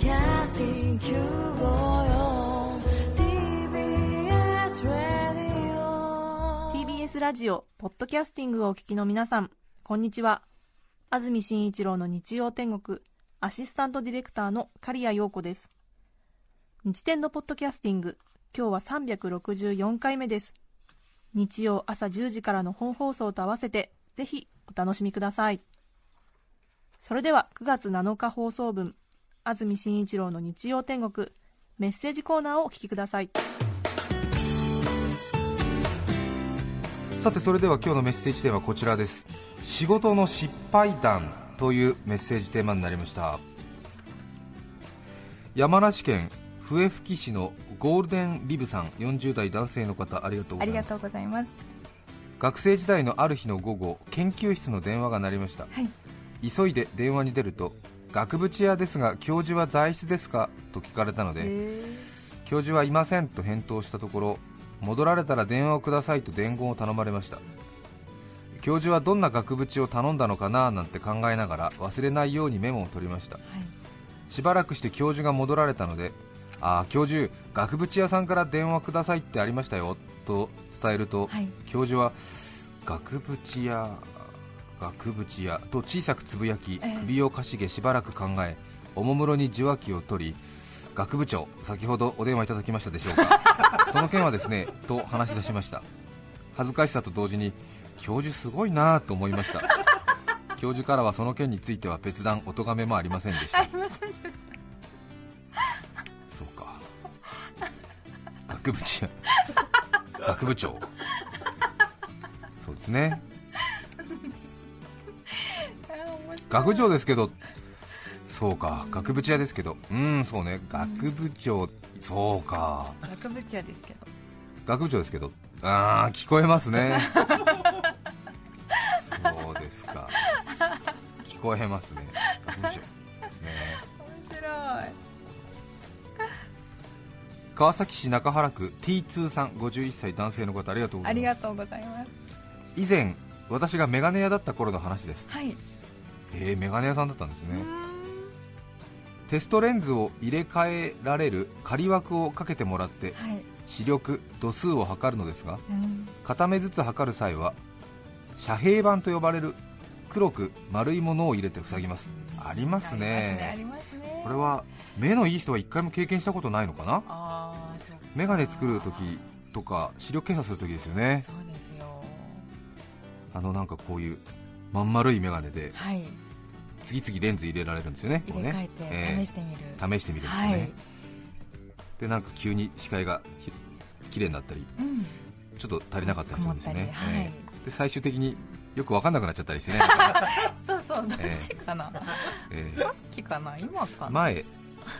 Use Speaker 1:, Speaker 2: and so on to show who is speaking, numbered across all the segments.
Speaker 1: TBS Radio
Speaker 2: TBS ラジオポッドキャスティングをお聞きの皆さんこんにちは。安住紳一郎の日曜天国アシスタントディレクターの刈谷陽子です。日天のポッドキャスティング今日は364回目です。日曜朝10時からの本放送と合わせてぜひお楽しみください。それでは9月7日放送分安住紳一郎の日曜天国メッセージコーナーをお聞きください。
Speaker 3: さてそれでは今日のメッセージテーマはこちらです。仕事の失敗談というメッセージテーマになりました。山梨県笛吹市のゴールデンリブさん40代男性の方ありがとうございます。
Speaker 4: ありがとうございます。
Speaker 3: 学生時代のある日の午後研究室の電話が鳴りました、
Speaker 4: はい。
Speaker 3: 急いで電話に出ると学部地屋ですが教授は在室ですか？と聞かれたので教授はいませんと返答したところ戻られたら電話をくださいと伝言を頼まれました教授はどんな額縁を頼んだのかな？なんて考えながら忘れないようにメモを取りました。しばらくして教授が戻られたのでああ教授額縁屋さんから電話くださいってありましたよと伝えると、
Speaker 4: はい
Speaker 3: 教授は額縁屋額縁屋と小さくつぶやき、
Speaker 4: ええ。
Speaker 3: 首をかしげしばらく考えおもむろに受話器を取り学部長先ほどお電話いただきましたでしょうか。その件はですねと話し出しました。恥ずかしさと同時に教授すごいなぁと思いました。教授からはその件については別段お咎めもありませんでした。そうか。学部長学部長。そうですね学長ですけど。そうか学部長ですけど。うんそうね。学部長。そうか。
Speaker 4: 学部長ですけど。
Speaker 3: 学部長ですけど。ああ聞こえますね。そうですか。聞こえますね。学部長ですね。
Speaker 4: 面白い。
Speaker 3: 川崎市中原区 T2 さん51歳男性の方ありがとうございます。
Speaker 4: ありがとうございます。
Speaker 3: 以前私がメガネ屋だった頃の話です。
Speaker 4: はい。
Speaker 3: えー、メガネ屋さんだったんですねテストレンズを入れ替えられる仮枠をかけてもらって
Speaker 4: はい。
Speaker 3: 視力度数を測るのですが
Speaker 4: うん。
Speaker 3: 片目ずつ測る際は遮蔽板と呼ばれる黒く丸いものを入れて塞ぎますあります
Speaker 4: あ
Speaker 3: ね
Speaker 4: りますね。
Speaker 3: これは目のいい人は一回も経験したことないのかな？
Speaker 4: ああ、そうか。
Speaker 3: メガネ作るときとか視力検査するときですよね。あのなんかこういうまん丸いメガネで
Speaker 4: はい。
Speaker 3: 次々レンズ入れられるんですよね
Speaker 4: 入れ替えて試してみる。
Speaker 3: 試してみるんですよね、
Speaker 4: はい。
Speaker 3: でなんか急に視界がひ綺麗になったり
Speaker 4: うん。
Speaker 3: ちょっと足りなかったりするんですね。
Speaker 4: 曇ったり、はい。
Speaker 3: ええ。で最終的によく分かんなくなっちゃったりしてね、
Speaker 4: そうそう、どっ
Speaker 3: ええ
Speaker 4: ちかな。
Speaker 3: え
Speaker 4: さっきかな、今かな？
Speaker 3: え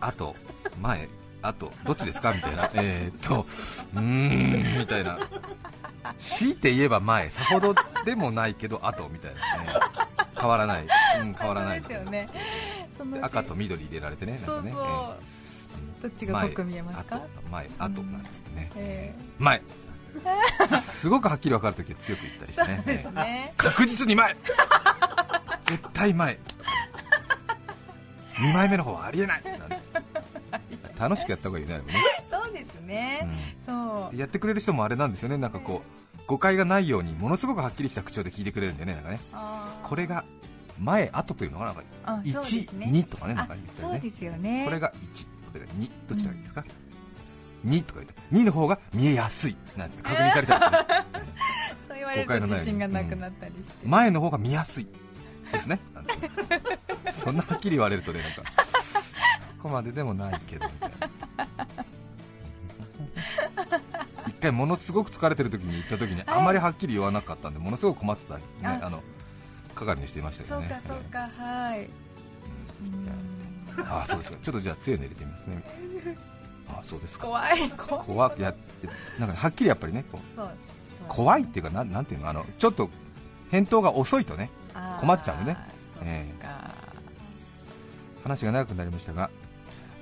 Speaker 3: 前後前後どっちですか？みたいな。えーっとうーんみたいな強いて言えば前さほどでもないけど後みたいな、ね、変わらない、うん、変わらない
Speaker 4: ですよね。
Speaker 3: 赤と緑入れられてねなんかね。
Speaker 4: どっちが濃く見えますか？
Speaker 3: 前後前後なんですね、
Speaker 4: え
Speaker 3: 前。すごくはっきり分かるときは強く言ったりしてね。
Speaker 4: ね。
Speaker 3: 確実に前。絶対前。2枚目の方はありえない。楽しくやった方がいいねね、
Speaker 4: そうですね。そう。
Speaker 3: うん。やってくれる人もあれなんですよね。なんかこう誤解がないようにものすごくはっきりした口調で聞いてくれるんでねなんかね。これが前後というのがなんか
Speaker 4: あそうです
Speaker 3: 1、
Speaker 4: ね
Speaker 3: 2とかねなん
Speaker 4: あ
Speaker 3: か言ったりね。
Speaker 4: そうですよね。
Speaker 3: これが1これが2どちらがいいですか、2とか言って2の方が見えやすいなんて確認されたりして、ね。
Speaker 4: そう言われると自信がなくなったりして。
Speaker 3: 前の方が見やすいですね。そんなはっきり言われるとねなんか。そこまででもないけどみたい回ものすごく疲れてる時に行った時にあまりはっきり言わなかったんでものすごく困ってた、ね、
Speaker 4: あ
Speaker 3: あの係にしていました
Speaker 4: そう
Speaker 3: よね
Speaker 4: かそうかはい。
Speaker 3: うんああそうですかちょっとじゃあ強いの入れてみますね ああそうですか
Speaker 4: 怖い怖い。
Speaker 3: 怖いやなんかはっきりやっぱりねこう
Speaker 4: そうそう。
Speaker 3: 怖いっていうかなんなんていうのあのちょっと返答が遅いとね困っちゃうね。
Speaker 4: そう
Speaker 3: ええ
Speaker 4: か。
Speaker 3: 話が長くなりましたが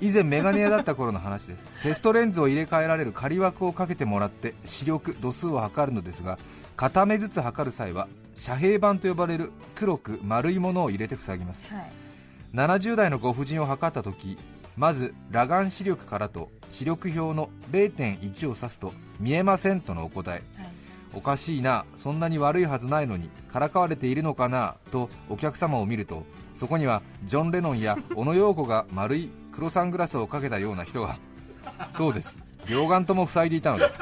Speaker 3: 以前メガネ屋だった頃の話です。テストレンズを入れ替えられる仮枠をかけてもらって視力度数を測るのですが片目ずつ測る際は遮蔽板と呼ばれる黒く丸いものを入れて塞ぎます。
Speaker 4: はい。
Speaker 3: 70代のご婦人を測った時まず裸眼視力からと視力表の0.1を指すと見えませんとのお答え。
Speaker 4: はい。
Speaker 3: おかしいなそんなに悪いはずないのにからかわれているのかなとお客様を見るとそこにはジョン・レノンや小野陽子が丸い黒サングラスをかけたような人がそうです。両眼とも塞いでいたのです。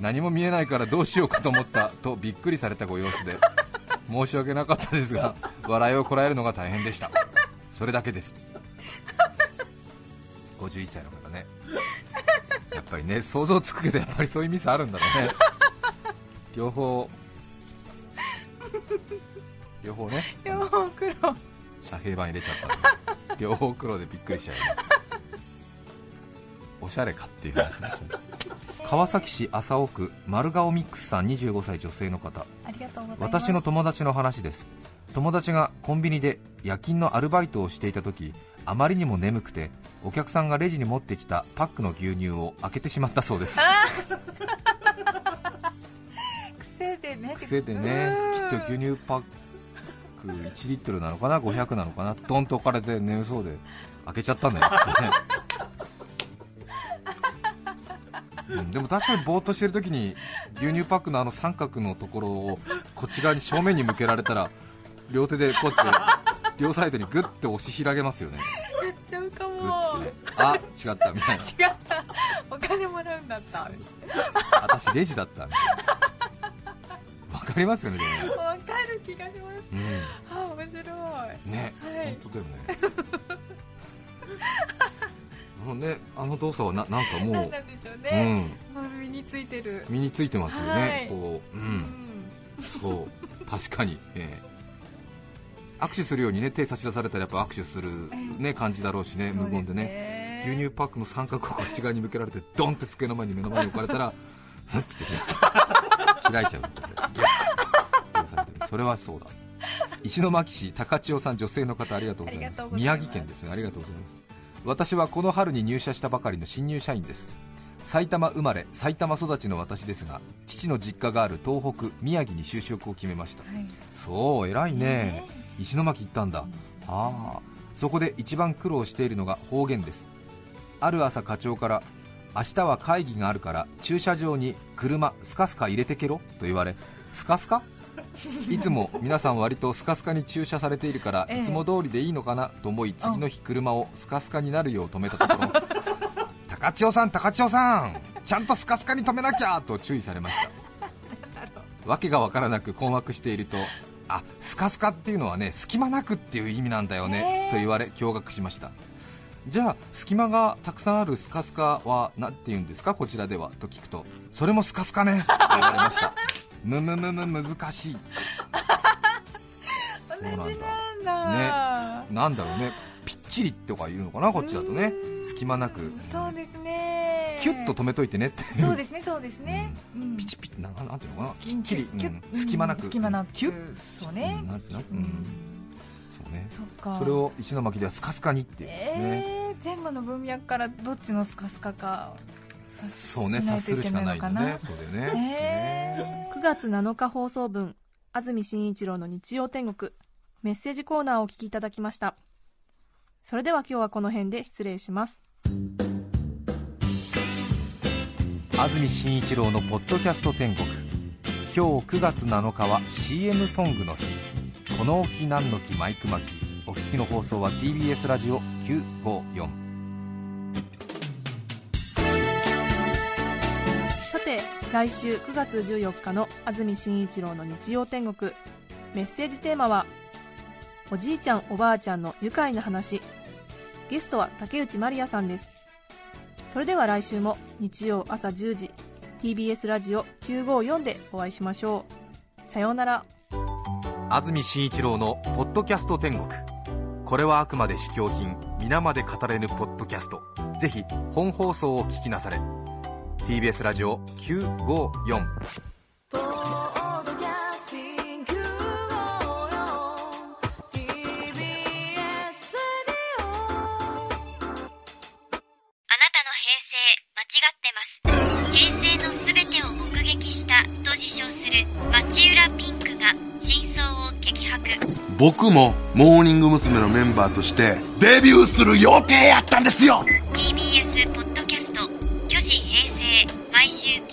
Speaker 3: 何も見えないからどうしようかと思ったとびっくりされたご様子で申し訳なかったですが笑いをこらえるのが大変でした。それだけです。51歳の方ね。やっぱりね想像つくけどやっぱりそういうミスあるんだろうね。両方。両方ね。
Speaker 4: 両方黒。
Speaker 3: 遮蔽板入れちゃった 両方黒でびっくりしちゃうねおしゃれかっていう話になっちゃう川崎市麻生区丸顔ミックスさん25歳女性の方。私の友達の話です。友達がコンビニで夜勤のアルバイトをしていた時あまりにも眠くてお客さんがレジに持ってきたパックの牛乳を開けてしまったそうです。
Speaker 4: 癖でね
Speaker 3: 癖でねきっと牛乳パック1リットルなのかな？500なのかな？ドンと置かれて眠そうで開けちゃったんだよ。ってねうん。でも確かにぼーっとしてる時に牛乳パックのあの三角のところをこっち側に正面に向けられたら両手でこうやって両サイドにグッて押し開けますよね。
Speaker 4: やっちゃうか
Speaker 3: グ
Speaker 4: も
Speaker 3: ね。あ違ったみたいな。
Speaker 4: 違ったお金もらうんだった。
Speaker 3: 私レジだったみたいなわかりますよねでもね。
Speaker 4: わかる気がします。
Speaker 3: うん。
Speaker 4: あ面白い。
Speaker 3: ね、
Speaker 4: はい。
Speaker 3: 本当だよね。ねあの動作はななんかもう
Speaker 4: 何なんでしょう
Speaker 3: う
Speaker 4: ね、身についてる。
Speaker 3: 身についてますよね、
Speaker 4: はい。
Speaker 3: こうう
Speaker 4: うん。ん
Speaker 3: そう。確かに、ええ。握手するようにね手差し出されたらやっぱ握手する、ね、感じだろうしね無言でね。牛乳パックの三角をこっち側に向けられてドンって机の前に目の前に置かれたら ふっつって開いちゃう。ギそれはそうだ。石巻市高千代さん女性の方ありがとうございます。宮城県ですね。ありがとうございます。私はこの春に入社したばかりの新入社員です。埼玉生まれ埼玉育ちの私ですが父の実家がある東北宮城に就職を決めました。
Speaker 4: はい。
Speaker 3: そう偉いね。
Speaker 4: ね
Speaker 3: 石巻行ったんだ。ああそこで一番苦労しているのが方言です。ある朝課長から明日は会議があるから駐車場に車スカスカ入れてけろと言われスカスカ？いつも皆さん割とスカスカに駐車されているから
Speaker 4: ええ。
Speaker 3: いつも通りでいいのかなと思い次の日車をスカスカになるよう止めたところ。高千代さん高千代さんちゃんとスカスカに止めなきゃと注意されました。わけがわからなく困惑しているとあスカスカっていうのはね隙間なくっていう意味なんだよね、と言われ驚愕しました。じゃあ隙間がたくさんあるスカスカは何て言うんですか？こちらではと聞くと。それもスカスカねと言われました むむむむ難しい
Speaker 4: 同じ
Speaker 3: なんだ
Speaker 4: なんだ
Speaker 3: なんだろうねぴっちりとか言うのかなこっちだとね隙間なく
Speaker 4: そうですね
Speaker 3: キュッと止めといてねって
Speaker 4: そうですねそうですね、うん
Speaker 3: ピチピチななんていうのかなきっちり、うん隙間なく
Speaker 4: 隙間なく
Speaker 3: キュッ
Speaker 4: そうね
Speaker 3: うんなんていうの
Speaker 4: う
Speaker 3: んそうね
Speaker 4: そっか
Speaker 3: それを石巻ではスカスカにって言うんですね、
Speaker 4: えー、前後の文脈からどっちのスカスカか
Speaker 3: そうね察するしかないよね。そうだよね、
Speaker 4: え
Speaker 2: 9月7日放送分安住紳一郎の日曜天国。メッセージコーナーをお聞きいただきました。それでは今日はこの辺で失礼します。
Speaker 3: 安住紳一郎のポッドキャスト天国。今日9月7日は CM ソングの日。この沖何の木マイク巻き。お聞きの放送は TBS ラジオ954
Speaker 2: 来週9月14日の安住紳一郎の日曜天国。メッセージテーマはおじいちゃんおばあちゃんの愉快な話。ゲストは竹内まりやさんです。それでは来週も日曜朝10時 TBS ラジオ954でお会いしましょう。さようなら。
Speaker 3: 安住紳一郎の「ポッドキャスト天国」これはあくまで試供品皆まで語れぬポッドキャスト。ぜひ本放送を聞きなされ。TBS ラジオ954
Speaker 1: ポッドキャスティング TBS
Speaker 5: あなたの平成間違ってます。平成のすべてを目撃したと自称する町浦ピンクが真相を激白。
Speaker 6: 僕もモーニング娘。のメンバーとしてデビューする予定やったんですよ。
Speaker 5: TBS ポ